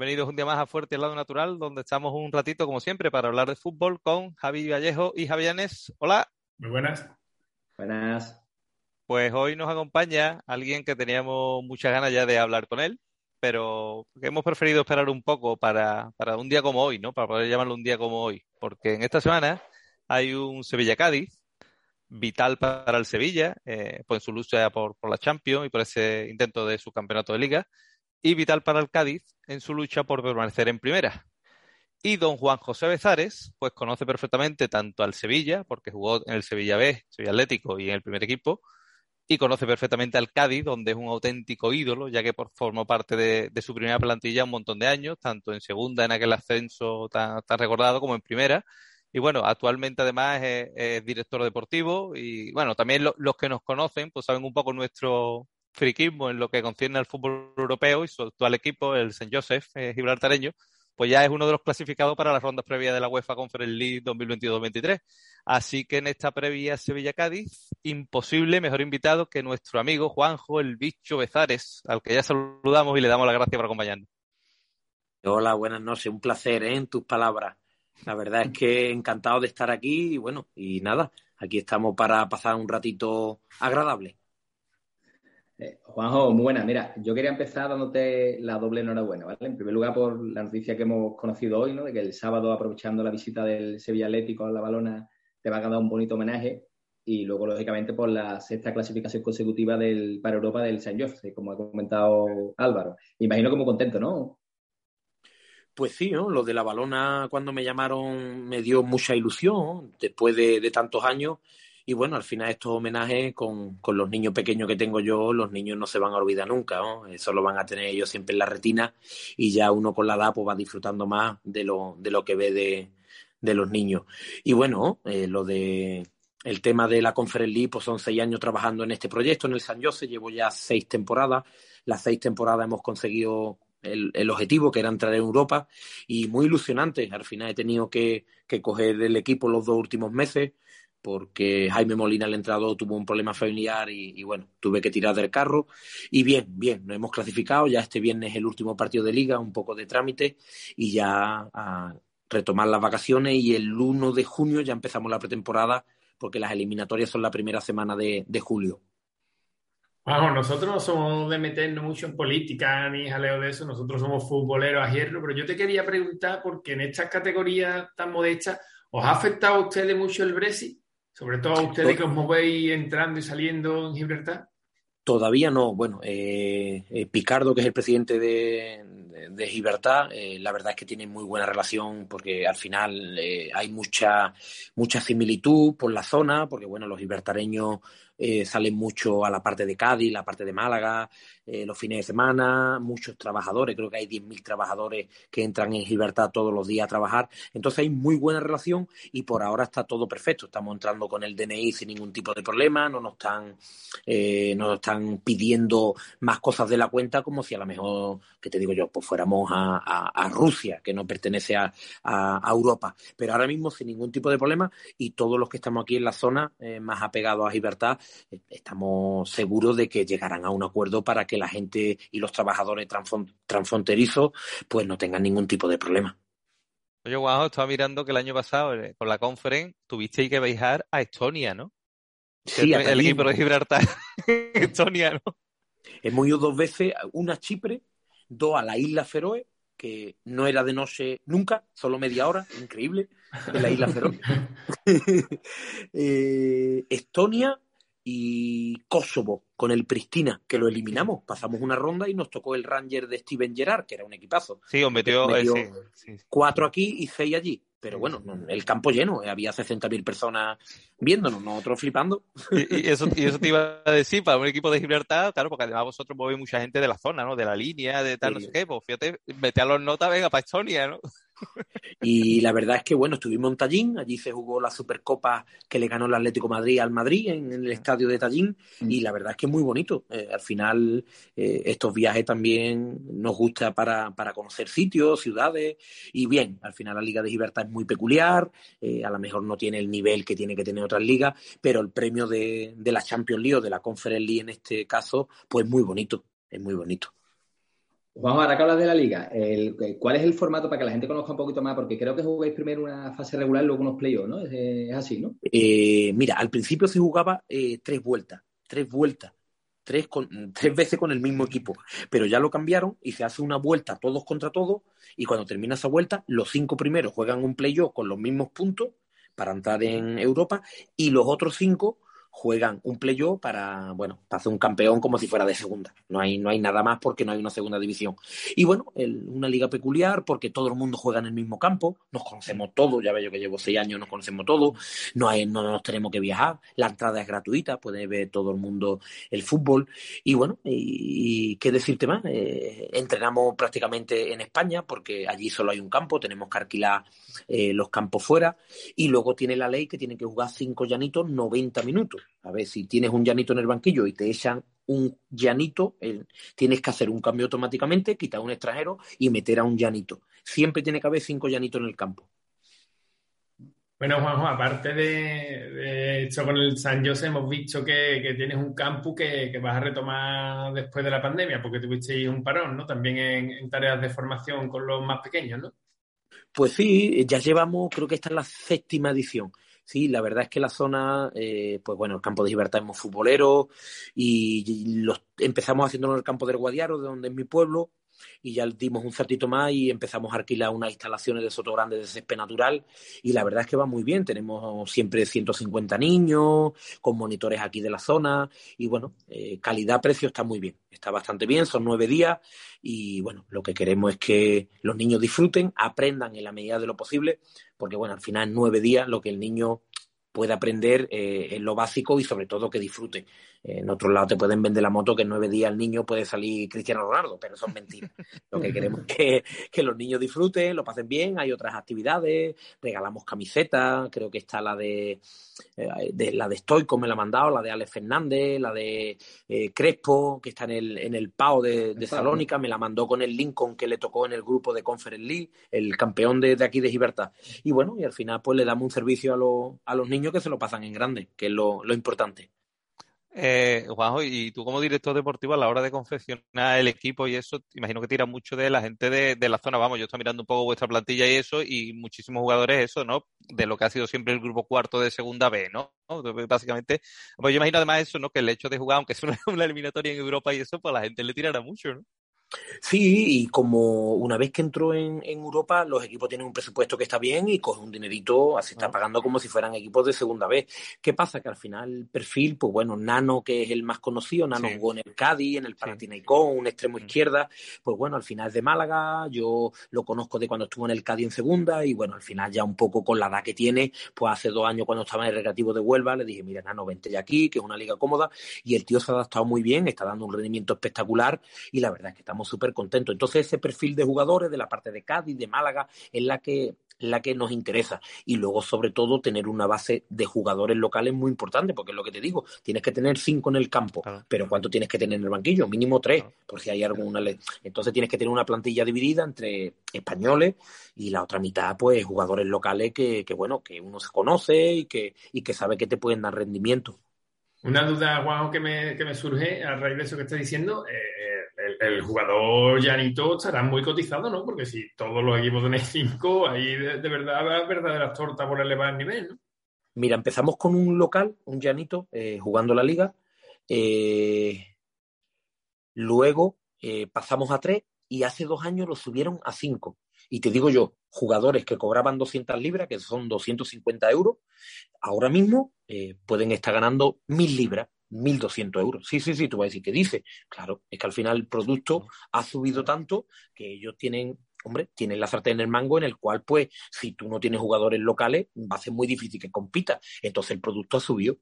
Bienvenidos un día más a Fuerte al Lado Natural, donde estamos un ratito, como siempre, para hablar de fútbol con Javi Vallejo y Javianes. Hola. Muy buenas. Buenas. Pues hoy nos acompaña alguien que teníamos muchas ganas ya de hablar con él, pero que hemos preferido esperar un poco para, para un día como hoy, ¿no? Para poder llamarlo un día como hoy. Porque en esta semana hay un Sevilla-Cádiz vital para el Sevilla, eh, pues en su lucha por, por la Champions y por ese intento de su campeonato de liga, y vital para el Cádiz en su lucha por permanecer en primera. Y don Juan José Bezares, pues conoce perfectamente tanto al Sevilla, porque jugó en el Sevilla B, Sevilla Atlético y en el primer equipo, y conoce perfectamente al Cádiz, donde es un auténtico ídolo, ya que formó parte de, su primera plantilla un montón de años, tanto en segunda, en aquel ascenso tan, tan recordado, como en primera. Y bueno, actualmente además es, director deportivo y bueno, también lo, los que nos conocen pues saben un poco nuestro friquismo en lo que concierne al fútbol europeo y su actual equipo, el St. Joseph eh, gibraltareño, pues ya es uno de los clasificados para las rondas previas de la UEFA Conference League 2022-2023. Así que en esta previa Sevilla-Cádiz, imposible mejor invitado que nuestro amigo Juanjo, el bicho Bezares, al que ya saludamos y le damos las gracias por acompañarnos. Hola, buenas noches. Un placer ¿eh? en tus palabras. La verdad es que encantado de estar aquí y bueno, y nada, aquí estamos para pasar un ratito agradable. Eh, Juanjo, muy buena. Mira, yo quería empezar dándote la doble enhorabuena, ¿vale? En primer lugar, por la noticia que hemos conocido hoy, ¿no? De que el sábado, aprovechando la visita del Sevilla Atlético a la balona, te va a dar un bonito homenaje. Y luego, lógicamente, por la sexta clasificación consecutiva del, para Europa del San Jose, como ha comentado Álvaro. Imagino como contento, ¿no? Pues sí, ¿no? lo de la balona cuando me llamaron me dio mucha ilusión después de, de tantos años y bueno, al final estos homenajes con, con, los niños pequeños que tengo yo, los niños no se van a olvidar nunca, ¿no? Eso lo van a tener ellos siempre en la retina y ya uno con la edad pues va disfrutando más de lo, de lo que ve de, de los niños. Y bueno, eh, lo de el tema de la Conference League, pues son seis años trabajando en este proyecto, en el San Jose, llevo ya seis temporadas. Las seis temporadas hemos conseguido el, el, objetivo, que era entrar en Europa, y muy ilusionante. Al final he tenido que, que coger el equipo los dos últimos meses porque Jaime Molina, el entrenador, tuvo un problema familiar y, bueno, tuve que tirar del carro. Y bien, bien, nos hemos clasificado. Ya este viernes es el último partido de liga, un poco de trámite y ya a retomar las vacaciones. Y el 1 de junio ya empezamos la pretemporada porque las eliminatorias son la primera semana de, de julio. Vamos, nosotros no somos de meternos mucho en política ni jaleo de eso, nosotros somos futboleros a hierro, pero yo te quería preguntar, porque en estas categorías tan modestas, ¿os ha afectado a ustedes mucho el Brexit? Sobre todo a ustedes que os movéis entrando y saliendo en Gibraltar. Todavía no. Bueno, eh, eh, Picardo, que es el presidente de, de, de Gibraltar, eh, la verdad es que tiene muy buena relación porque al final eh, hay mucha, mucha similitud por la zona, porque bueno, los gibraltareños eh, salen mucho a la parte de Cádiz, la parte de Málaga, eh, los fines de semana, muchos trabajadores, creo que hay 10.000 trabajadores que entran en Gibraltar todos los días a trabajar. Entonces hay muy buena relación y por ahora está todo perfecto. Estamos entrando con el DNI sin ningún tipo de problema, no nos están, eh, no nos están pidiendo más cosas de la cuenta como si a lo mejor, que te digo yo, pues fuéramos a, a, a Rusia, que no pertenece a, a, Europa. Pero ahora mismo sin ningún tipo de problema y todos los que estamos aquí en la zona más apegados a Gibraltar estamos seguros de que llegarán a un acuerdo para que la gente y los trabajadores transfronterizos pues no tengan ningún tipo de problema. Oye, Juanjo, estaba mirando que el año pasado, con la conference, tuvisteis que viajar a Estonia, ¿no? Sí, el, el equipo de Gibraltar, Estonia, ¿no? Hemos ido dos veces, una a Chipre, dos a la isla Feroe, que no era de noche nunca, solo media hora, increíble, de la isla Feroe. eh, Estonia y Kosovo con el Pristina, que lo eliminamos. Pasamos una ronda y nos tocó el Ranger de Steven Gerrard, que era un equipazo. Sí, os metió, metió eh, sí, sí. cuatro aquí y seis allí. Pero bueno, el campo lleno, eh, había 60.000 personas viéndonos, nosotros flipando. Y, y, eso, y eso te iba a decir, para un equipo de Gibraltar, claro, porque además vosotros movéis mucha gente de la zona, ¿no? De la línea, de tal, sí. no sé qué, pues fíjate, mete a los notas, venga, para Estonia, ¿no? Y la verdad es que, bueno, estuvimos en Tallín, allí se jugó la Supercopa que le ganó el Atlético Madrid al Madrid en el estadio de Tallín, mm. y la verdad es que es muy bonito. Eh, al final, eh, estos viajes también nos gusta para, para, conocer sitios, ciudades, y bien, al final la Liga de Gibraltar es muy peculiar, eh, a lo mejor no tiene el nivel que tiene que tener otras ligas, pero el premio de, de la Champions League o de la Conference League en este caso, pues muy bonito, es muy bonito. Juanjo, ahora que hablas de la liga, ¿cuál es el formato para que la gente conozca un poquito más? Porque creo que jugáis primero una fase regular y luego unos playoffs, ¿no? Es, así, ¿no? Eh, mira, al principio se jugaba eh, tres vueltas, tres vueltas, tres veces con el mismo equipo, pero ya lo cambiaron y se hace una vuelta todos contra todos y cuando termina esa vuelta, los cinco primeros juegan un playoff con los mismos puntos para entrar en Europa y los otros cinco juegan un playoff para, bueno, para hacer un campeón como si fuera de segunda. No hay, no hay nada más porque no hay una segunda división. Y bueno, una liga peculiar porque todo el mundo juega en el mismo campo, nos conocemos todos, ya veo que llevo seis años, nos conocemos todos, no, hay, no nos tenemos que viajar, la entrada es gratuita, puede ver todo el mundo el fútbol. Y bueno, y, qué decirte más, eh, entrenamos prácticamente en España porque allí solo hay un campo, tenemos que alquilar eh, los campos fuera y luego tiene la ley que tiene que jugar cinco llanitos 90 minutos. A ver, si tienes un llanito en el banquillo y te echan un llanito, tienes que hacer un cambio automáticamente, quitar un extranjero y meter a un llanito. Siempre tiene que haber cinco llanitos en el campo. Bueno, Juanjo, aparte de, hecho con el San José hemos visto que, tienes un campus que, vas a retomar después de la pandemia, porque tuvisteis un parón, ¿no? También en, tareas de formación con los más pequeños, ¿no? Pues sí, ya llevamos, creo que esta es la séptima edición. Sí, la verdad es que la zona, eh, pues bueno, el campo de Libertad es futbolero y, los, empezamos haciéndolo en el campo del Guadiaro, de donde es mi pueblo, y ya dimos un saltito más y empezamos a alquilar unas instalaciones de Soto Grande de césped natural y la verdad es que va muy bien. Tenemos siempre 150 niños con monitores aquí de la zona y bueno, eh, calidad-precio está muy bien, está bastante bien, son nueve días y bueno, lo que queremos es que los niños disfruten, aprendan en la medida de lo posible, porque bueno, al final en nueve días lo que el niño puede aprender eh, en lo básico y sobre todo que disfrute. En otro lado te pueden vender la moto que en nueve días el niño puede salir Cristiano Ronaldo, pero son mentiras. Lo que queremos es que, los niños disfruten, lo pasen bien, hay otras actividades, regalamos camisetas, creo que está la de, eh, la de Stoico me la ha mandado, la de Alex Fernández, la de eh, Crespo, que está en el, en el PAO de, Salónica, me la mandó con el Lincoln que le tocó en el grupo de Conference League, el campeón de, aquí de Gibraltar. Y bueno, y al final pues le damos un servicio a, a los niños que se lo pasan en grande, que es lo importante. Eh, Juanjo, y tú como director deportivo a la hora de confeccionar el equipo y eso, imagino que tira mucho de la gente de, la zona, vamos, yo estoy mirando un poco vuestra plantilla y eso, y muchísimos jugadores eso, ¿no? De lo que ha sido siempre el grupo cuarto de segunda B, ¿no? Básicamente, pues yo imagino además eso, ¿no? Que el hecho de jugar, aunque es una, eliminatoria en Europa y eso, pues la gente le tirará mucho, ¿no? Sí, y como una vez que entró en, Europa, los equipos tienen un presupuesto que está bien y coge un dinerito, así está pagando como si fueran equipos de segunda vez. ¿Qué pasa? Que al final el perfil, pues bueno, Nano, que es el más conocido, Nano jugó en el Cádiz, en el Panathinaikos, un extremo mm. izquierda, pues bueno, al final es de Málaga, yo lo conozco de cuando estuvo en el Cádiz en segunda y bueno, al final ya un poco con la edad que tiene, pues hace dos años cuando estaba en el Recreativo de Huelva, le dije, mira, Nano, vente ya aquí, que es una liga cómoda y el tío se ha adaptado muy bien, está dando un rendimiento espectacular y la verdad es que estamos súper contentos. Entonces, ese perfil de jugadores de la parte de Cádiz, de Málaga, es la que la que nos interesa. Y luego, sobre todo, tener una base de jugadores locales muy importante, porque es lo que te digo, tienes que tener cinco en el campo, pero ¿cuánto tienes que tener en el banquillo? Mínimo tres, por si hay alguna... Entonces tienes que tener una plantilla dividida entre españoles y la otra mitad, pues, jugadores locales que, que bueno, que uno se conoce y que, y que sabe que te pueden dar rendimiento. Una duda, Juanjo, que me, que me surge a raíz de eso que estás diciendo. Eh, el, jugador Llanito estará muy cotizado, ¿no? Porque si todos los equipos tenéis cinco, ahí de, verdad va verdaderas tortas por elevar el nivel, ¿no? Mira, empezamos con un local, un Llanito, eh, jugando la liga. Eh, luego pasamos a tres y hace dos años lo subieron a cinco. Y te digo yo, jugadores que cobraban 200 libras, que son 250 euros, ahora mismo eh, pueden estar ganando 1.000 libras, 1.200 euros. Sí, sí, sí, tú vas a decir, ¿qué dice? Claro, es que al final el producto ha subido tanto que ellos tienen hombre, tienen la sartén en el mango en el cual, pues, si tú no tienes jugadores locales, va a ser muy difícil que compita. Entonces el producto ha subido.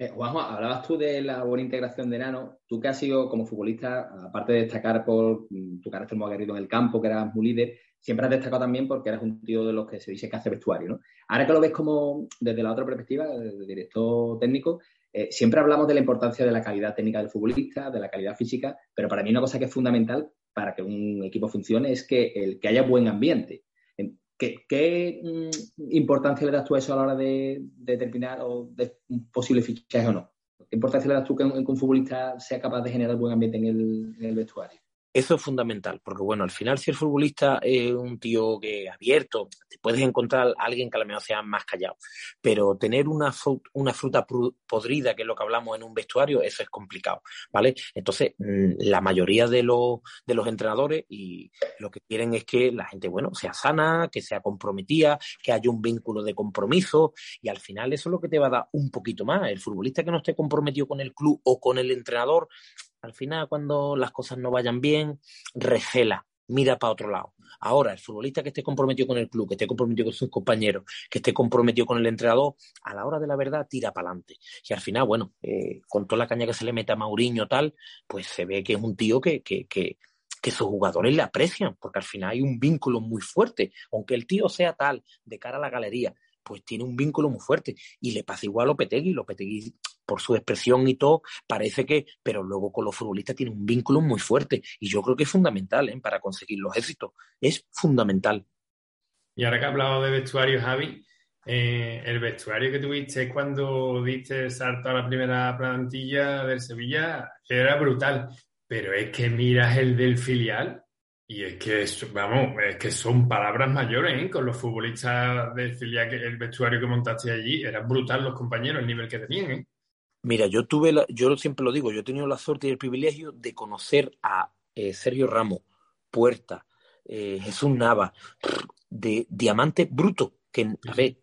Eh, Juanjo, hablabas tú de la buena integración de Nano. Tú que has sido como futbolista, aparte de destacar por mm, tu carácter muy aguerrido en el campo, que eras muy líder, siempre has destacado también porque eres un tío de los que se dice que hace vestuario, ¿no? Ahora que lo ves como desde la otra perspectiva, desde director técnico, eh, siempre hablamos de la importancia de la calidad técnica del futbolista, de la calidad física, pero para mí una cosa que es fundamental para que un equipo funcione es que, el, que haya buen ambiente. ¿Qué, mm, importancia le das tú a eso a la hora de, determinar o de un posible fichaje o no? ¿Qué importancia le das tú que un, futbolista sea capaz de generar buen ambiente en el vestuario? Eso es fundamental, porque bueno, al final si el futbolista es un tío que abierto, te puedes encontrar a alguien que a lo mejor sea más callado, pero tener una, fruta, una fruta podrida, que es lo que hablamos en un vestuario, eso es complicado, ¿vale? Entonces, mm, la mayoría de los, de los entrenadores y lo que quieren es que la gente, bueno, sea sana, que sea comprometida, que haya un vínculo de compromiso y al final eso es lo que te va a dar un poquito más. El futbolista que no esté comprometido con el club o con el entrenador, al final, cuando las cosas no vayan bien, recela, mira para otro lado. Ahora, el futbolista que esté comprometido con el club, que esté comprometido con sus compañeros, que esté comprometido con el entrenador, a la hora de la verdad tira para adelante. Y al final, bueno, eh, con toda la caña que se le mete a Mauriño tal, pues se ve que es un tío que, que, que, que sus jugadores le aprecian, porque al final hay un vínculo muy fuerte. Aunque el tío sea tal, de cara a la galería, pues tiene un vínculo muy fuerte. Y le pasa igual a Lopetegui. Lopetegui por su expresión y todo, parece que, pero luego con los futbolistas tiene un vínculo muy fuerte y yo creo que es fundamental ¿eh? para conseguir los éxitos. Es fundamental. Y ahora que ha hablado de vestuario, Javi, eh, el vestuario que tuviste cuando diste salto a la primera plantilla del Sevilla era brutal, pero es que miras el del filial y es que, vamos, es que son palabras mayores, ¿eh? Con los futbolistas del filial, el vestuario que montaste allí, era brutal los compañeros, el nivel que tenían, ¿eh? Mira, yo tuve, la, yo siempre lo digo, yo he tenido la suerte y el privilegio de conocer a eh, Sergio Ramos, Puerta, eh, Jesús Nava, de diamante bruto, que, a ver,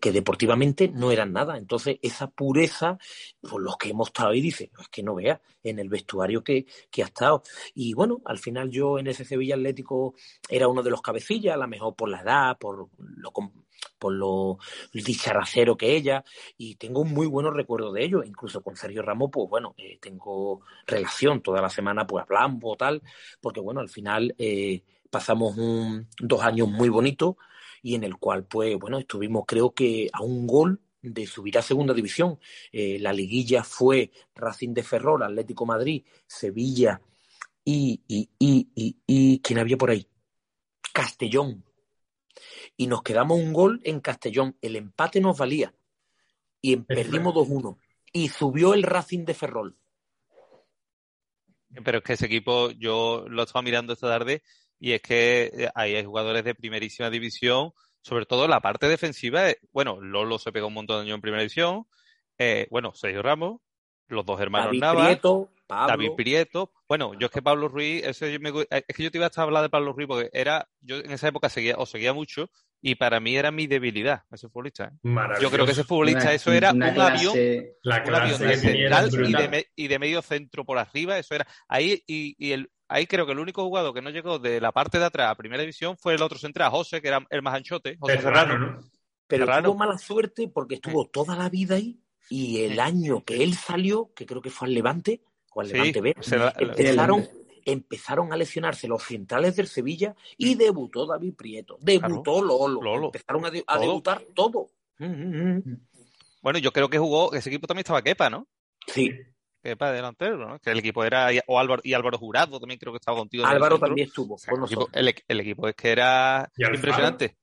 que deportivamente no eran nada. Entonces, esa pureza, por los que hemos estado ahí, dice, es que no vea en el vestuario que, que, ha estado. Y bueno, al final yo en ese Sevilla Atlético era uno de los cabecillas, a lo mejor por la edad, por lo, por lo dicharracero que ella, y tengo un muy buenos recuerdos de ello, incluso con Sergio Ramos, pues bueno, eh, tengo relación, toda la semana pues hablamos tal, porque bueno, al final eh, pasamos un, dos años muy bonitos y en el cual pues bueno, estuvimos creo que a un gol de subir a segunda división. Eh, la liguilla fue Racing de Ferrol, Atlético Madrid, Sevilla y, y, y, y, y ¿quién había por ahí? Castellón, y nos quedamos un gol en Castellón. El empate nos valía y perdimos 2-1. Y subió el Racing de Ferrol. Pero es que ese equipo, yo lo estaba mirando esta tarde y es que eh, ahí hay jugadores de primerísima división, sobre todo la parte defensiva. Eh, bueno, Lolo se pegó un montón de años en primera división. Eh, bueno, Sergio Ramos, los dos hermanos David David Prieto. Bueno, yo es que Pablo Ruiz, es que yo te iba a estar hablando de Pablo Ruiz porque era, yo en esa época seguía, o seguía mucho, y para mí era mi debilidad, ese futbolista. ¿eh? Yo creo que ese futbolista, eso era un avión, la un avión de central y de, y de, medio centro por arriba, eso era. Ahí, y, y el, ahí creo que el único jugador que no llegó de la parte de atrás a primera división fue el otro central, José, que era el más anchote, José Serrano. Pero tuvo mala suerte porque estuvo toda la vida ahí y el año que él salió, que creo que fue al Levante, o al Levante B, empezaron, empezaron a lesionarse los centrales del Sevilla y mm. debutó David Prieto, debutó Lolo, empezaron a, debutar todo. Mm, mm, bueno, yo creo que jugó, ese equipo también estaba Kepa, ¿no? Sí. Kepa delantero, ¿no? Que el equipo era, o Álvaro, y Álvaro Jurado también creo que estaba contigo. Álvaro también estuvo el, equipo, es que era impresionante.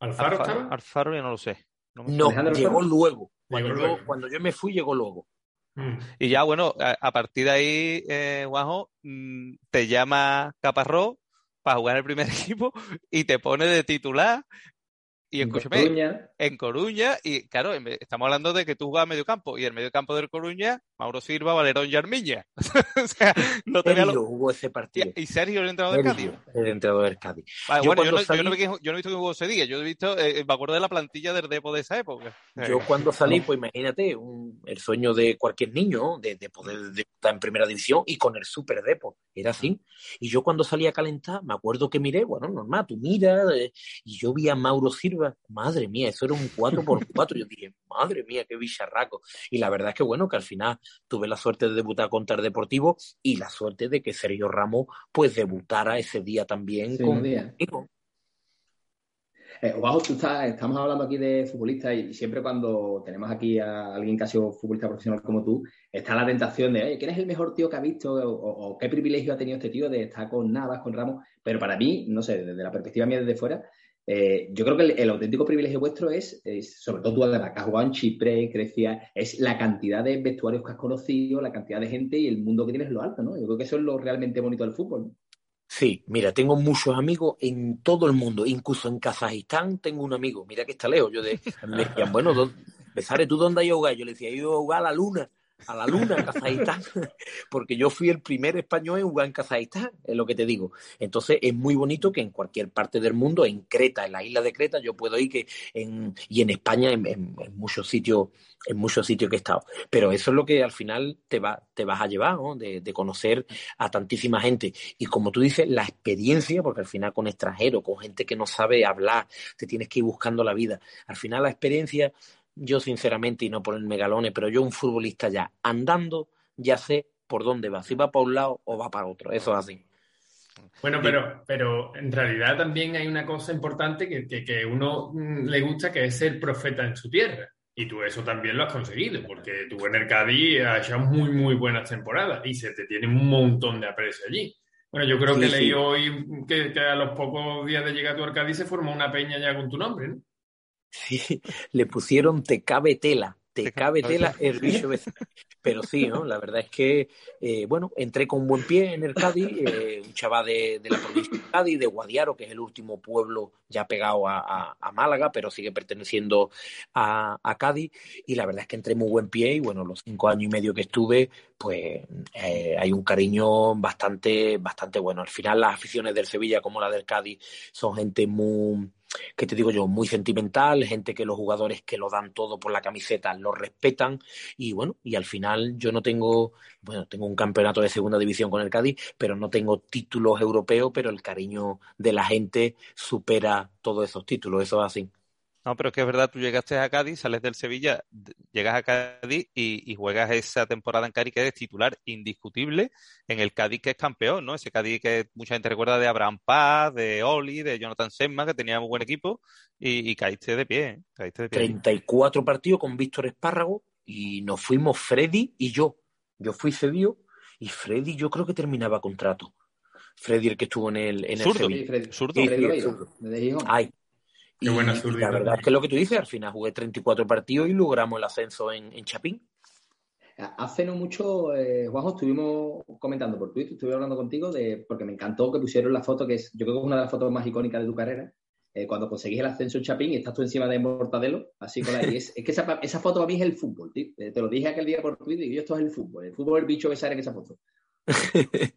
¿Alfaro, Alfaro, Alfaro ya no lo sé. No, llegó luego. Cuando yo, cuando yo me fui, llegó luego. Mm. Y ya, bueno, a, partir de ahí, eh, mm, te llama Caparrós para jugar en el primer equipo y te pone de titular y en Coruña. en Coruña, y claro, estamos hablando de que tú jugabas medio campo, y el medio campo del Coruña, Mauro Silva, Valerón y Armiña. o sea, no tenía lo... jugó ese partido. Y Sergio, el entrenador del Cádiz. El entrenador del Cádiz. bueno, yo no, yo, no, yo no, he visto que jugó ese día, yo he visto, eh, me acuerdo de la plantilla del Depo de esa época. Yo cuando salí, pues imagínate, un, el sueño de cualquier niño, de, de poder estar en primera división y con el Super Depo, era así. Y yo cuando salí a calentar, me acuerdo que miré, bueno, normal, tú miras, eh, y yo vi a Mauro Silva madre mía, eso era un 4x4. Yo dije, madre mía, qué bicharraco. Y la verdad es que bueno, que al final tuve la suerte de debutar contra el Deportivo y la suerte de que Sergio Ramos pues debutara ese día también conmigo. Eh, tú estamos hablando aquí de futbolistas y siempre cuando tenemos aquí a alguien que ha sido futbolista profesional como tú, está la tentación de, oye, ¿quién es el mejor tío que ha visto o, qué privilegio ha tenido este tío de estar con Navas, con Ramos? Pero para mí, no sé, desde la perspectiva mía desde fuera, Eh, yo creo que el, auténtico privilegio vuestro es, sobre todo tú además que has jugado en Chipre, Grecia, es la cantidad de vestuarios que has conocido, la cantidad de gente y el mundo que tienes lo alto, ¿no? Yo creo que eso es lo realmente bonito del fútbol. Sí, mira, tengo muchos amigos en todo el mundo, incluso en Kazajistán tengo un amigo, mira que está lejos, yo de, me decían, bueno, Besare, ¿tú dónde has jugar? Yo le decía, he a jugar a la luna, a la luna en Kazajistán, porque yo fui el primer español en jugar en Kazajistán, es lo que te digo. Entonces es muy bonito que en cualquier parte del mundo, en Creta, en la isla de Creta, yo puedo ir que en, y en España, en, muchos sitios, en muchos sitios que he estado. Pero eso es lo que al final te va, te vas a llevar, ¿no? De, de conocer a tantísima gente. Y como tú dices, la experiencia, porque al final con extranjeros, con gente que no sabe hablar, te tienes que ir buscando la vida. Al final la experiencia yo sinceramente, y no por el megalone, pero yo un futbolista ya andando, ya sé por dónde va, si va para un lado o va para otro, eso es así. Bueno, pero, pero en realidad también hay una cosa importante que, que, uno mm, le gusta, que es ser profeta en su tierra. Y tú eso también lo has conseguido, porque tú en el Cádiz has hecho muy, muy buenas temporadas y se te tiene un montón de aprecio allí. Bueno, yo creo que leí hoy que, que, a los pocos días de llegar a tu Arcadí se formó una peña ya con tu nombre, ¿no? Sí, le pusieron te cabe tela, te cabe tela el bicho Pero sí, ¿no? La verdad es que, eh, bueno, entré con buen pie en el Cádiz, eh, un chaval de, la provincia de Cádiz, de Guadiaro, que es el último pueblo ya pegado a, Málaga, pero sigue perteneciendo a, Cádiz. Y la verdad es que entré muy buen pie y, bueno, los cinco años y medio que estuve, pues eh, hay un cariño bastante, bastante bueno. Al final, las aficiones del Sevilla como la del Cádiz son gente muy que te digo yo, muy sentimental, gente que los jugadores que lo dan todo por la camiseta lo respetan y bueno, y al final yo no tengo, bueno, tengo un campeonato de segunda división con el Cádiz, pero no tengo títulos europeos, pero el cariño de la gente supera todos esos títulos, eso es así. No, pero es que es verdad, tú llegaste a Cádiz, sales del Sevilla, llegas a Cádiz y, juegas esa temporada en Cádiz que eres titular indiscutible en el Cádiz que es campeón, ¿no? Ese Cádiz que mucha gente recuerda de Abraham Paz, de Oli, de Jonathan Semma, que tenía muy buen equipo y, caíste de pie, ¿eh? caíste de pie. 34 partidos con Víctor Espárrago y nos fuimos Freddy y yo. Yo fui cedido y Freddy yo creo que terminaba contrato. Freddy el que estuvo en el, en el Sevilla. Freddy, Ay, y, la verdad es que lo que tú dices, al final jugué 34 partidos y logramos el ascenso en, Chapín. Hace no mucho, eh, Juanjo, estuvimos comentando por Twitter, estuve hablando contigo de, porque me encantó que pusieron la foto, que es, yo creo que es una de las fotos más icónicas de tu carrera, eh, cuando conseguís el ascenso en Chapín y estás tú encima de Mortadelo, así con la, es, es, que esa, esa, foto para mí es el fútbol, tío. Te lo dije aquel día por Twitter y yo esto es el fútbol. El fútbol es el bicho que sale en esa foto.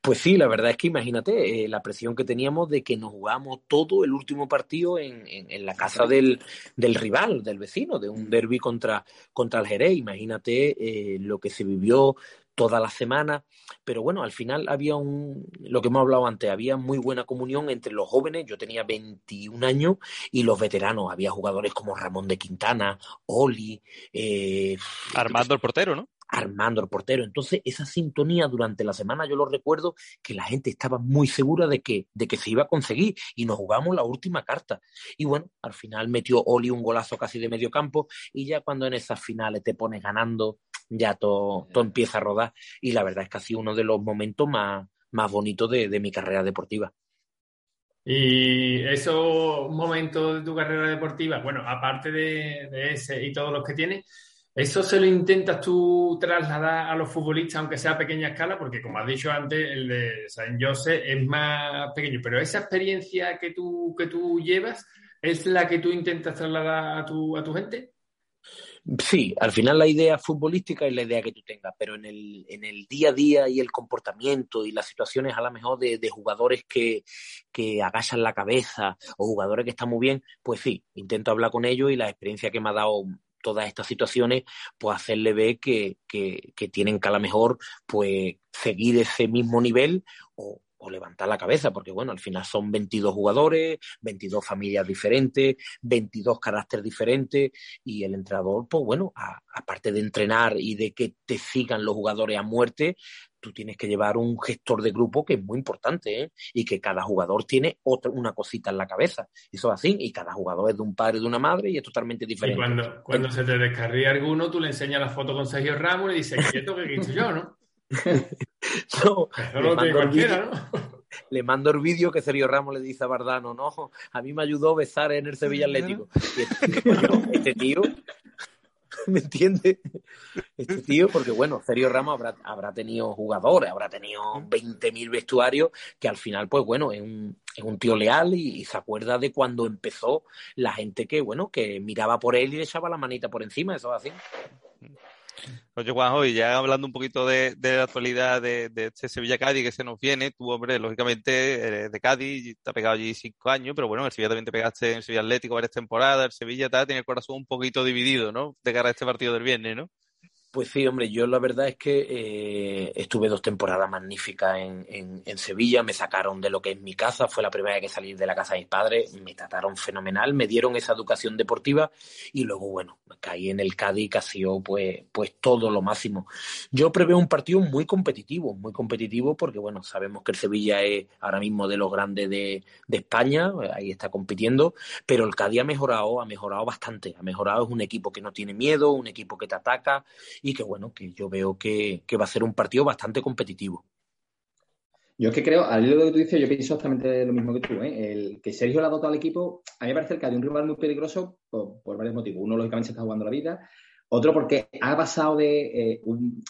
pues sí, la verdad es que imagínate eh, la presión que teníamos de que nos jugamos todo el último partido en, la casa del, rival, del vecino, de un derby contra, contra el Jerez. Imagínate eh, lo que se vivió toda la semana. Pero bueno, al final había un, lo que hemos hablado antes, había muy buena comunión entre los jóvenes, yo tenía 21 años, y los veteranos. Había jugadores como Ramón de Quintana, Oli. Eh, Armando el portero, ¿no? Armando el portero. Entonces, esa sintonía durante la semana, yo lo recuerdo que la gente estaba muy segura de que, de que se iba a conseguir y nos jugamos la última carta. Y bueno, al final metió Oli un golazo casi de medio campo y ya cuando en esas finales te pones ganando, ya todo, todo empieza a rodar. Y la verdad es que ha sido uno de los momentos más, más bonitos de, mi carrera deportiva. Y esos momentos de tu carrera deportiva, bueno, aparte de, de ese y todos los que tienes, ¿Eso se lo intentas tú trasladar a los futbolistas, aunque sea a pequeña escala? Porque, como has dicho antes, el de San Jose es más pequeño. Pero esa experiencia que tú, que tú llevas, ¿es la que tú intentas trasladar a tu, a tu gente? Sí, al final la idea futbolística es la idea que tú tengas, pero en el, en el día a día y el comportamiento y las situaciones a lo mejor de, de jugadores que, que agachan la cabeza o jugadores que están muy bien, pues sí, intento hablar con ellos y la experiencia que me ha dado todas estas situaciones, pues hacerle ver que, que, tienen que a lo mejor pues seguir ese mismo nivel o, levantar la cabeza, porque bueno, al final son 22 jugadores, 22 familias diferentes, 22 caracteres diferentes y el entrenador, pues bueno, aparte de entrenar y de que te sigan los jugadores a muerte, tú tienes que llevar un gestor de grupo que es muy importante ¿eh? y que cada jugador tiene otra, una cosita en la cabeza. Eso es así, y cada jugador es de un padre y de una madre y es totalmente diferente. Y cuando, cuando se te descarría alguno, tú le enseñas la foto con Sergio Ramos y dices, ¿qué que he yo, no? no, Eso lo cualquiera, ¿no? le mando el vídeo que Sergio Ramos le dice a Bardano, no, a mí me ayudó a besar en el Sevilla Atlético. Y este tío, ¿me entiende? Este tío, porque bueno, Sergio Ramos habrá, habrá tenido jugadores, habrá tenido 20.000 vestuarios, que al final, pues bueno, es un, es un tío leal y, se acuerda de cuando empezó la gente que, bueno, que miraba por él y le echaba la manita por encima, eso así. Oye, Juanjo, y ya hablando un poquito de, la actualidad de, este Sevilla-Cádiz que se nos viene, tú, hombre, lógicamente eres de Cádiz, te ha pegado allí cinco años, pero bueno, el Sevilla también te pegaste en el Sevilla Atlético varias temporadas, el Sevilla tiene el corazón un poquito dividido, ¿no? De cara a este partido del viernes, ¿no? Pues sí, hombre, yo la verdad es que eh, estuve dos temporadas magníficas en, en, Sevilla, me sacaron de lo que es mi casa, fue la primera vez que salí de la casa de mis padres, me trataron fenomenal, me dieron esa educación deportiva y luego, bueno, caí en el Cádiz que ha sido pues, pues todo lo máximo. Yo preveo un partido muy competitivo, muy competitivo porque, bueno, sabemos que el Sevilla es ahora mismo de los grandes de, de España, ahí está compitiendo, pero el Cádiz ha mejorado, ha mejorado bastante, ha mejorado, es un equipo que no tiene miedo, un equipo que te ataca y que bueno, que yo veo que, va a ser un partido bastante competitivo. Yo es que creo, al hilo de lo que tú dices, yo pienso exactamente lo mismo que tú. ¿eh? El que Sergio le ha dotado al equipo, a mí me parece que de un rival muy peligroso por, varios motivos. Uno, lógicamente, se está jugando la vida. Otro, porque ha pasado de. Eh,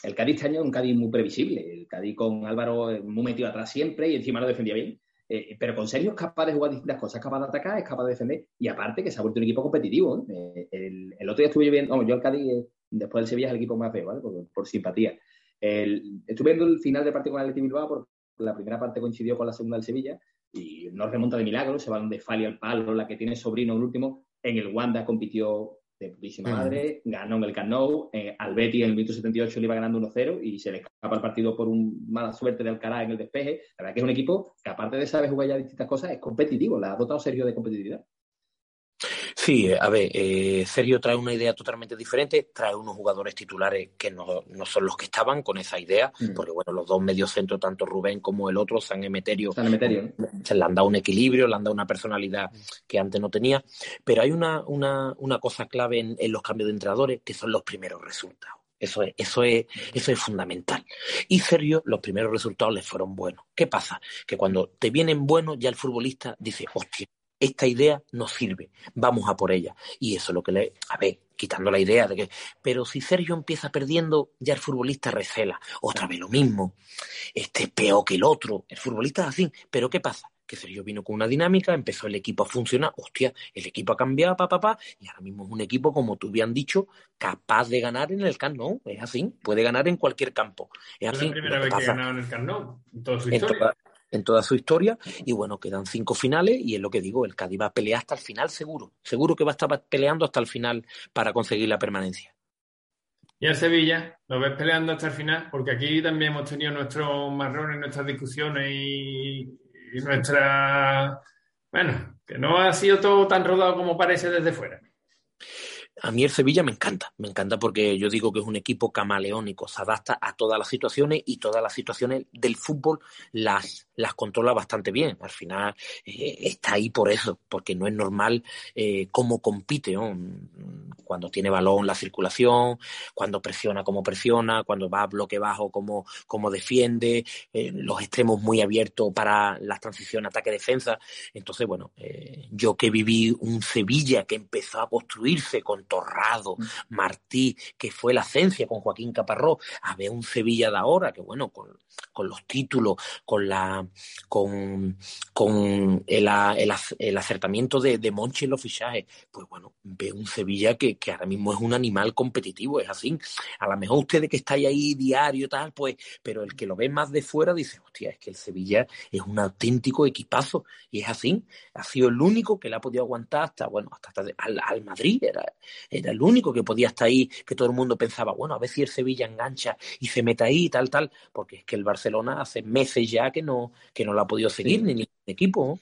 el Cádiz este año un Cádiz muy previsible. El Cádiz con Álvaro eh, muy metido atrás siempre y encima lo defendía bien. Eh, pero con Sergio es capaz de jugar distintas cosas, es capaz de atacar, es capaz de defender. Y aparte, que se ha vuelto un equipo competitivo. El, el, otro día estuve viendo. Vamos, yo el Cádiz Después del Sevilla es el equipo más feo, ¿vale? Por, simpatía. estuve viendo el final del partido con el Athletic Bilbao porque la primera parte coincidió con la segunda del Sevilla y no remonta de milagro, se van de Fali al palo, la que tiene sobrino el último. En el Wanda compitió de putísima madre, ganó en el Camp Nou, eh, al Betis en el minuto 78 le iba ganando 1-0 y se le escapa el partido por una mala suerte de Alcaraz en el despeje. La verdad que es un equipo que aparte de saber jugar ya distintas cosas, es competitivo, le ha dotado serio de competitividad. Sí, a ver, eh, Sergio trae una idea totalmente diferente, trae unos jugadores titulares que no, no son los que estaban con esa idea, mm. porque bueno, los dos mediocentros, tanto Rubén como el otro, San Emeterio, San Emeterio. se le han dado un equilibrio, le han dado una personalidad que antes no tenía, pero hay una, una, una cosa clave en, en los cambios de entrenadores, que son los primeros resultados. Eso es, eso es, eso es fundamental. Y Sergio, los primeros resultados le fueron buenos. ¿Qué pasa? Que cuando te vienen buenos, ya el futbolista dice, hostia, esta idea nos sirve, vamos a por ella. Y eso es lo que le, a ver, quitando la idea de que, pero si Sergio empieza perdiendo, ya el futbolista recela, otra vez lo mismo, este es peor que el otro, el futbolista es así, pero ¿qué pasa? Que Sergio vino con una dinámica, empezó el equipo a funcionar, hostia, el equipo ha cambiado, papá, papá, y ahora mismo es un equipo, como tú bien dicho, capaz de ganar en el Camp Nou, es así, puede ganar en cualquier campo. Es, así. la primera vez que ha ganado en el Camp Nou, en toda su historia. en toda su historia. Y bueno, quedan cinco finales y es lo que digo, el Cádiz va a pelear hasta el final seguro. Seguro que va a estar peleando hasta el final para conseguir la permanencia. Y el Sevilla, ¿lo ves peleando hasta el final? Porque aquí también hemos tenido nuestros marrones, nuestras discusiones y nuestra... Bueno, que no ha sido todo tan rodado como parece desde fuera. A mí el Sevilla me encanta, me encanta porque yo digo que es un equipo camaleónico, se adapta a todas las situaciones y todas las situaciones del fútbol las, las controla bastante bien. Al final eh, está ahí por eso, porque no es normal eh, cómo compite, cuando tiene balón la circulación, cuando presiona como presiona, cuando va a bloque bajo como defiende, eh, los extremos muy abiertos para las transiciones ataque-defensa. Entonces, bueno, yo que viví un Sevilla que empezó a construirse con Torrado, mm. Martí, que fue la esencia con Joaquín Caparrós, a ver un Sevilla de ahora, que bueno, con, los títulos, con la con, con el, acertamiento de, de Monchi en los fichajes, pues bueno, ve un Sevilla que, que ahora mismo es un animal competitivo, es así. A lo mejor ustedes que estáis ahí diario y tal, pues, pero el que lo ve más de fuera dice, hostia, es que el Sevilla es un auténtico equipazo, y es así. Ha sido el único que le ha podido aguantar hasta, bueno, hasta, al, al Madrid, era, era el único que podía estar ahí, que todo el mundo pensaba, bueno, a ver si el Sevilla engancha y se mete ahí y tal, tal, porque es que el Barcelona hace meses ya que no, que no lo ha podido seguir ni ningún equipo.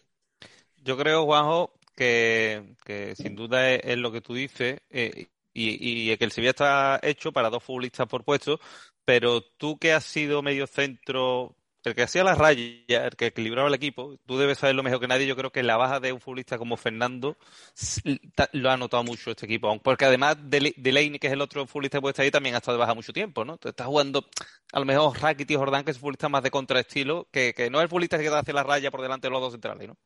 Yo creo, Juanjo, que, sin duda es, lo que tú dices, eh, y, y, que el Sevilla está hecho para dos futbolistas por puesto, pero tú que has sido medio centro el que hacía la raya, el que equilibraba el equipo, tú debes saberlo mejor que nadie. Yo creo que la baja de un futbolista como Fernando lo ha notado mucho este equipo. Porque además de Delaney, que es el otro futbolista que puede estar ahí, también ha estado de baja mucho tiempo, ¿no? Estás jugando a lo mejor Rakitic Jordán, que es un futbolista más de contraestilo, que, que no es el futbolista que hace la raya por delante de los dos centrales, ¿no?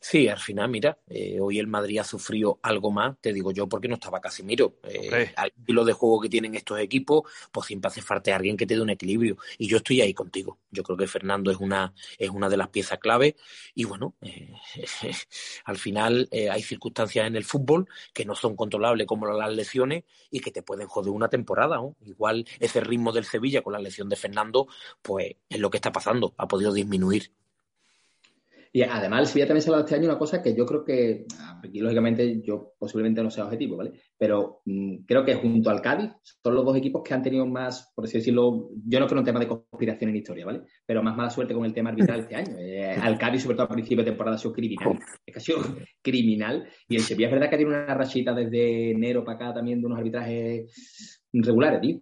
Sí, al final, mira, eh, hoy el Madrid ha sufrido algo más, te digo yo, porque no estaba Casimiro. Eh, al estilo de juego que tienen estos equipos, pues siempre hace falta alguien que te dé un equilibrio. Y yo estoy ahí contigo. Yo creo que Fernando es una, es una de las piezas clave. Y bueno, eh, al final eh, hay circunstancias en el fútbol que no son controlables como las lesiones y que te pueden joder una temporada. ¿no? Igual ese ritmo del Sevilla con la lesión de Fernando, pues es lo que está pasando, ha podido disminuir. Y además el Sevilla también se ha dado este año una cosa que yo creo que, aquí lógicamente yo posiblemente no sea objetivo, ¿vale? Pero mm, creo que junto al Cádiz son los dos equipos que han tenido más, por así decirlo, yo no creo un tema de conspiración en historia, ¿vale? Pero más mala suerte con el tema arbitral este año. Eh, al Cádiz, sobre todo a principio de temporada, ha sido criminal. Ha sido criminal. Y el Sevilla es verdad que tiene una rachita desde enero para acá también de unos arbitrajes regulares, tío.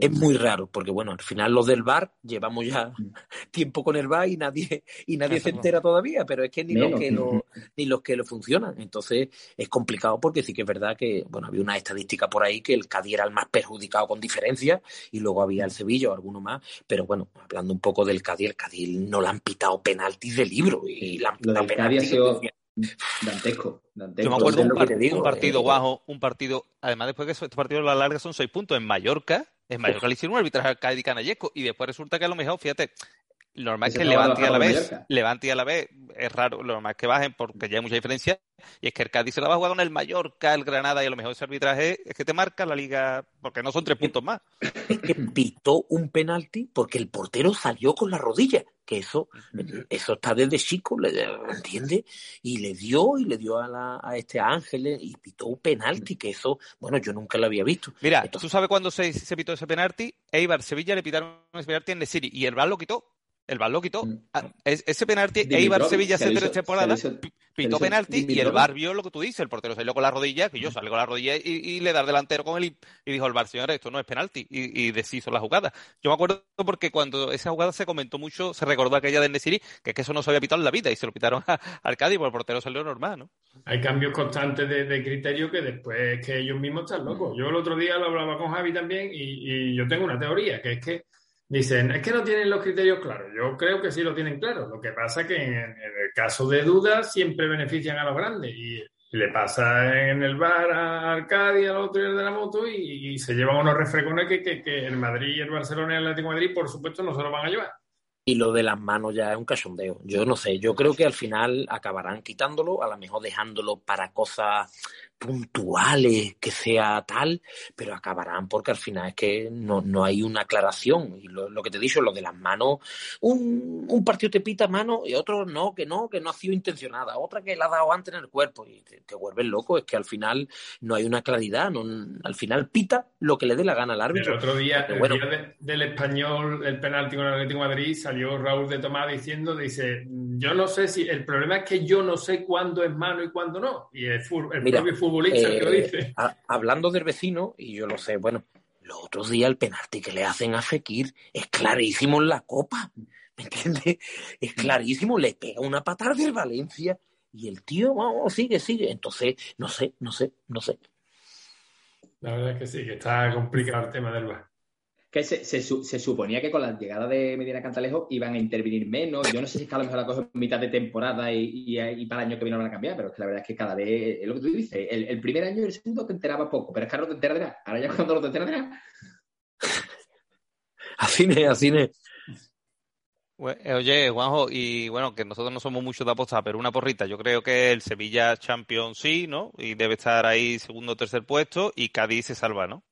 Es muy raro, porque bueno, al final los del bar llevamos ya mm. tiempo con el bar y nadie, y nadie se entera todavía, pero es que ni los que lo, ni los que lo funcionan. Entonces es complicado porque sí que es verdad que, bueno, había una estadística por ahí que el Cádiz era el más perjudicado con diferencia, y luego había el Sevilla o alguno más, pero bueno, hablando un poco del Cádiz, el Cádiz no le han pitado penaltis de libro y la han pitado penaltis. Dantesco, Yo me acuerdo un, un partido, guajo, un partido, además después que estos partidos a la larga son seis puntos en Mallorca, en Mallorca le hicieron un arbitraje al Cádiz Canallesco y después resulta que a lo mejor, fíjate, lo normal es que Levante a la vez, Levante a la vez, es raro, lo normal es que bajen porque ya hay mucha diferencia, y es que el Cádiz se la va a jugar con el Mallorca, el Granada, y a lo mejor ese arbitraje es que te marca la liga, porque no son tres puntos más. Es que pitó un penalti porque el portero salió con la rodilla, que eso, eso está desde chico, ¿entiendes? Y le dio, y le dio a, la, a este Ángel, y pitó un penalti, que eso, bueno, yo nunca lo había visto. Mira, ¿tú sabes cuándo se, se pitó ese penalti? Eibar, Sevilla le pitaron ese penalti en City y el VAR lo quitó el VAR lo quitó. Mm. Ah, ese penalti, Eibar Sevilla hace tres temporadas, pitó penalti y el VAR vio lo que tú dices, el portero salió con la rodilla, que yo salí con la rodilla y, le da delantero con él y, dijo el VAR, señores, esto no es penalti, y, deshizo la jugada. Yo me acuerdo porque cuando esa jugada se comentó mucho, se recordó aquella de Nesiri, que es que eso no se había pitado en la vida y se lo pitaron a, al Cádiz, porque el portero salió normal, ¿no? Hay cambios constantes de, criterio que después que ellos mismos están locos. Yo el otro día lo hablaba con Javi también y yo tengo una teoría, que es que Dicen, es que no tienen los criterios claros. Yo creo que sí lo tienen claros. Lo que pasa es que en, el caso de dudas siempre benefician a los grandes. Y le pasa en el bar a Arcadia, al otro de la moto, y, se llevan unos refrescones que, que, que, el Madrid, el Barcelona y el Atlético de Madrid, por supuesto, no se lo van a llevar. Y lo de las manos ya es un cachondeo. Yo no sé, yo creo que al final acabarán quitándolo, a lo mejor dejándolo para cosas puntuales, que sea tal, pero acabarán porque al final es que no, no hay una aclaración. Y lo, lo, que te he dicho, lo de las manos, un, un, partido te pita mano y otro no, que no, que no ha sido intencionada, otra que la ha dado antes en el cuerpo y te, te vuelves loco, es que al final no hay una claridad, no, al final pita lo que le dé la gana al árbitro. El otro día, el día de, del español, el penalti con el Atlético de Madrid, salió Raúl de Tomás diciendo, dice, yo no sé si, el problema es que yo no sé cuándo es mano y cuándo no. Y el, el Mira, propio futbolista eh, lo dice. A, hablando del vecino, y yo lo sé, bueno, los otros días el penalti que le hacen a Fekir es clarísimo en la copa, ¿me entiendes? Es clarísimo, le pega una patada del Valencia y el tío, vamos, sigue, sigue. Entonces, no sé, no sé, no sé. La verdad es que sí, que está complicado el tema del VAR que se, se, se, suponía que con la llegada de Medina Cantalejo iban a intervenir menos. Yo no sé si es que a lo mejor la cosa en mitad de temporada y, y, y, para el año que viene van a cambiar, pero es que la verdad es que cada vez, es lo que tú dices, el, el primer año y el segundo te enteraba poco, pero es que ahora no te enteras de nada. Ahora ya cuando no te enteras de nada. Así es, así es. Oye, Juanjo, y bueno, que nosotros no somos muchos de apostar, pero una porrita. Yo creo que el Sevilla Champion sí, ¿no? Y debe estar ahí segundo o tercer puesto y Cádiz se salva, ¿no?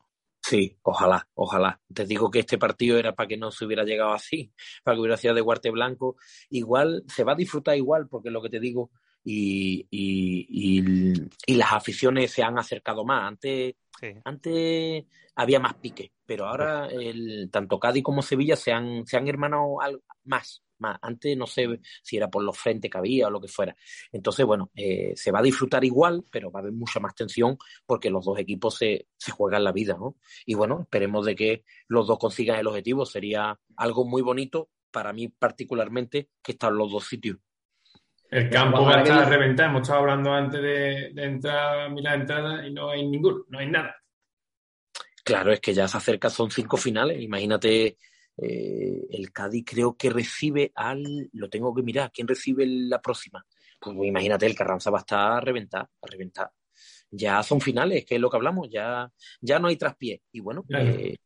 Sí, ojalá, ojalá. Te digo que este partido era para que no se hubiera llegado así, para que hubiera sido de guarte blanco. Igual, se va a disfrutar igual, porque es lo que te digo, y, y, y, y las aficiones se han acercado más. Antes, sí. antes había más pique, pero ahora el, tanto Cádiz como Sevilla se han, se han hermanado al, más más. Antes no sé si era por los frentes que había o lo que fuera. Entonces, bueno, eh, se va a disfrutar igual, pero va a haber mucha más tensión porque los dos equipos se, se juegan la vida, ¿no? Y bueno, esperemos de que los dos consigan el objetivo. Sería algo muy bonito para mí particularmente, que están los dos sitios. El campo va a estar a reventar. Hemos estado hablando antes de, entrar, mirar entrada y no hay ninguno, no hay nada. Claro, es que ya se acerca, son cinco finales. Imagínate, eh, el Cádiz creo que recibe al. Lo tengo que mirar, ¿quién recibe la próxima? Pues imagínate, el Carranza va a estar a reventar, a reventar. Ya son finales, que es lo que hablamos, ya, ya no hay traspié. Y bueno, eh,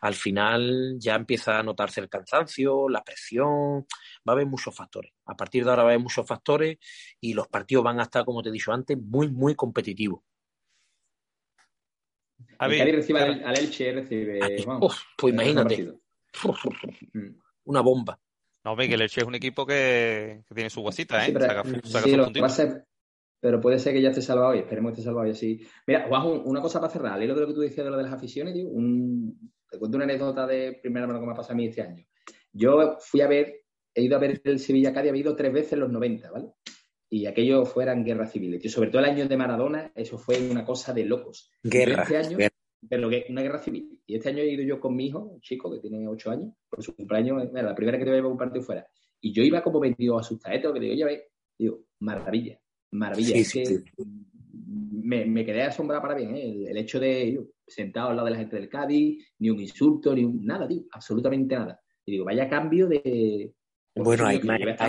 al final ya empieza a notarse el cansancio, la presión, va a haber muchos factores. A partir de ahora va a haber muchos factores y los partidos van a estar, como te he dicho antes, muy, muy competitivos. A ver, recibe al, Elche, recibe. pues imagínate. Una bomba. No, ve que el Elche es un equipo que, tiene su guasita, ¿eh? pero, puede ser que ya esté salvado y esperemos que esté salvado y así. Mira, Juanjo, una cosa para cerrar. Leí lo de lo que tú decías de lo de las aficiones, tío. Un, te cuento una anécdota de primera mano que me ha pasado a mí este año. Yo fui a ver, he ido a ver el Sevilla Cádiz, he ido tres veces en los 90, ¿vale? Y aquello fueran guerras civiles. Y sobre todo el año de Maradona, eso fue una cosa de locos. Guerra. Este año, Pero que una guerra civil. Y este año he ido yo con mi hijo, un chico que tiene ocho años, por su cumpleaños, era la primera que te iba a un partido fuera. Y yo iba como vendido asustado, que digo, ya ves, digo, maravilla, maravilla. es que me, quedé asombrado para bien, ¿eh? el, hecho de sentado al lado de la gente del Cádiz, ni un insulto, ni un nada, tío, absolutamente nada. Y digo, vaya cambio de. Bueno, hay,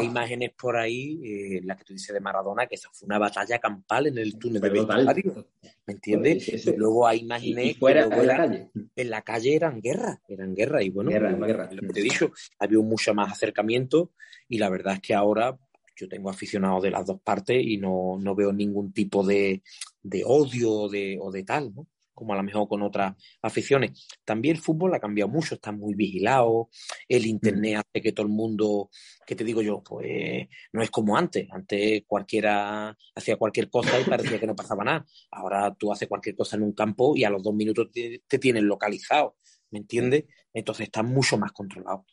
imágenes por ahí, eh, la que tú dices de Maradona, que esa fue una batalla campal en el túnel de vestuario. ¿Me entiendes? y luego hay imágenes. fuera, en la calle. En la calle eran guerra, eran guerra. Y bueno, lo que te he dicho, había mucho más acercamiento y la verdad es que ahora yo tengo aficionados de las dos partes y no, no veo ningún tipo de, de odio o de, o de tal, ¿no? Como a lo mejor con otras aficiones. También el fútbol ha cambiado mucho, está muy vigilado, el Internet mm. hace que todo el mundo, ¿qué te digo yo? Pues no es como antes, antes cualquiera hacía cualquier cosa y parecía que no pasaba nada. Ahora tú haces cualquier cosa en un campo y a los dos minutos te, te tienen localizado, ¿me entiendes? Entonces está mucho más controlado.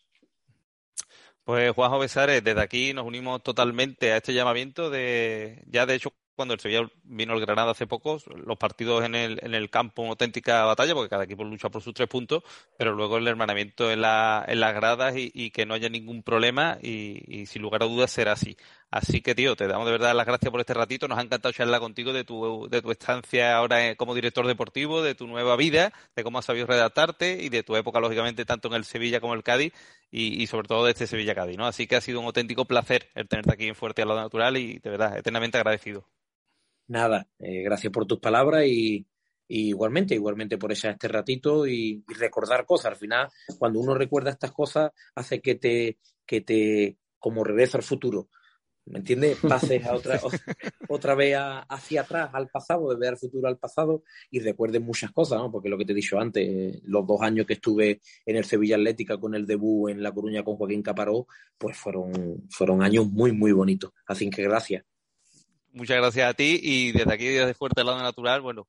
Pues Juanjo Besares, desde aquí nos unimos totalmente a este llamamiento de, ya de hecho, cuando el Sevilla vino al Granada hace poco, los partidos en el, en el campo, una auténtica batalla, porque cada equipo lucha por sus tres puntos, pero luego el hermanamiento en, la, en las gradas y, que no haya ningún problema y, sin lugar a dudas será así. Así que, tío, te damos de verdad las gracias por este ratito. Nos ha encantado charlar contigo de tu, de tu estancia ahora como director deportivo, de tu nueva vida, de cómo has sabido redactarte y de tu época, lógicamente, tanto en el Sevilla como el Cádiz y, sobre todo de este Sevilla-Cádiz, ¿no? Así que ha sido un auténtico placer el tenerte aquí en Fuerte al lado natural y, de verdad, eternamente agradecido. Nada, eh, gracias por tus palabras y, igualmente, igualmente por ese este ratito y, recordar cosas. Al final, cuando uno recuerda estas cosas, hace que te, que te, como regreso al futuro. ¿Me entiendes? Pases a otra, otra vez hacia atrás, al pasado, de ver al futuro al pasado y recuerdes muchas cosas, ¿no? Porque lo que te he dicho antes, los dos años que estuve en el Sevilla Atlética con el debut en La Coruña con Joaquín Caparó, pues fueron, fueron años muy, muy bonitos. Así que gracias muchas gracias a ti y desde aquí, desde Fuerte Lado Natural, bueno,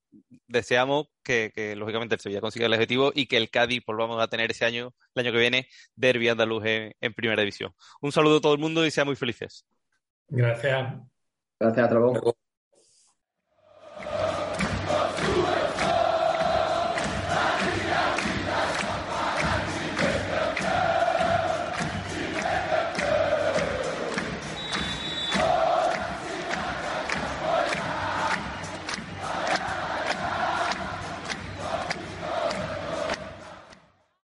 deseamos que, lógicamente el Sevilla consiga el objetivo y que el Cádiz volvamos a tener ese año, el año que viene, Derby Andaluz en, en Primera División. Un saludo a todo el mundo y sean muy felices. Gracias. Gracias, a todos.